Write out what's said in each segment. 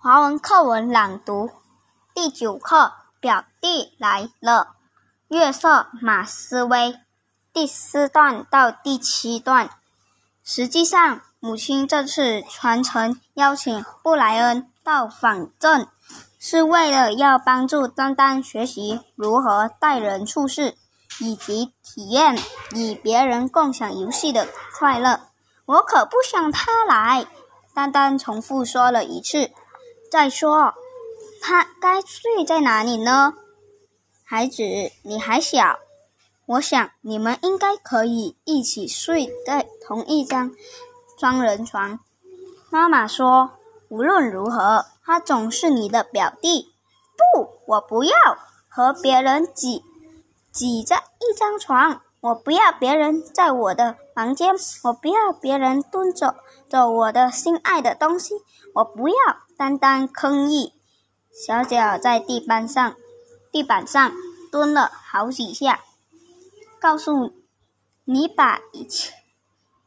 华文课文朗读第九课：表弟来了。月色马思威，第四段到第七段。实际上，母亲这次传承邀请布莱恩到访镇，是为了要帮助丹丹学习如何待人处事，以及体验与别人共享游戏的快乐。我可不想他来，丹丹重复说了一次。再说，他该睡在哪里呢？孩子，你还小，我想你们应该可以一起睡在同一张双人床。妈妈说，无论如何，他总是你的表弟。不，我不要和别人挤挤在一张床。我不要别人在我的房间，我不要别人蹲着走我的心爱的东西，我不要单单吭意，小脚在地板上地板上蹲了好几下，告诉你把一切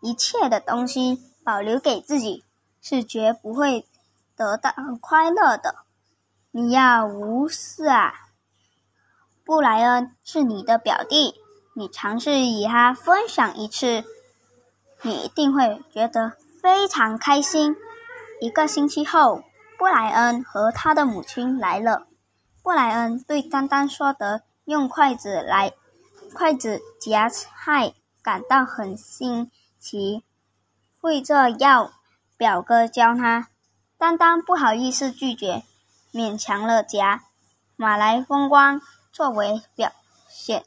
一切的东西保留给自己，是绝不会得到快乐的。你要无视啊，布莱恩是你的表弟。你尝试与他分享一次，你一定会觉得非常开心。一个星期后，布莱恩和他的母亲来了。布莱恩对丹丹说的用筷子来筷子夹菜感到很新奇，会这要表哥教他。丹丹不好意思拒绝，勉强了夹。马来风光作为表现。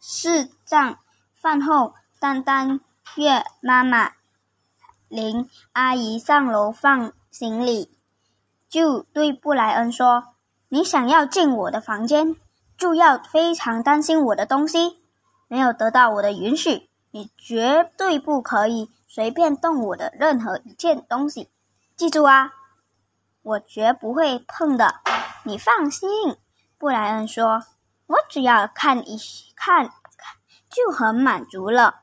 是账饭后，丹丹约妈妈林阿姨上楼放行李，就对布莱恩说：“你想要进我的房间，就要非常担心我的东西。没有得到我的允许，你绝对不可以随便动我的任何一件东西。记住啊，我绝不会碰的，你放心。”布莱恩说。我只要看一看，就很满足了。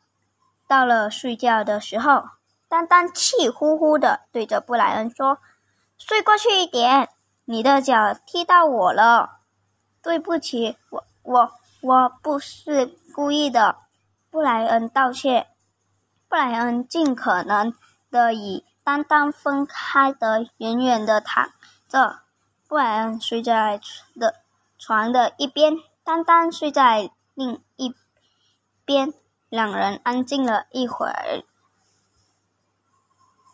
到了睡觉的时候，丹丹气呼呼的对着布莱恩说：“睡过去一点，你的脚踢到我了。”对不起，我我我不是故意的。布莱恩道歉。布莱恩尽可能的与丹丹分开的远远的躺着。布莱恩睡在的床的一边。丹丹睡在另一边，两人安静了一会儿。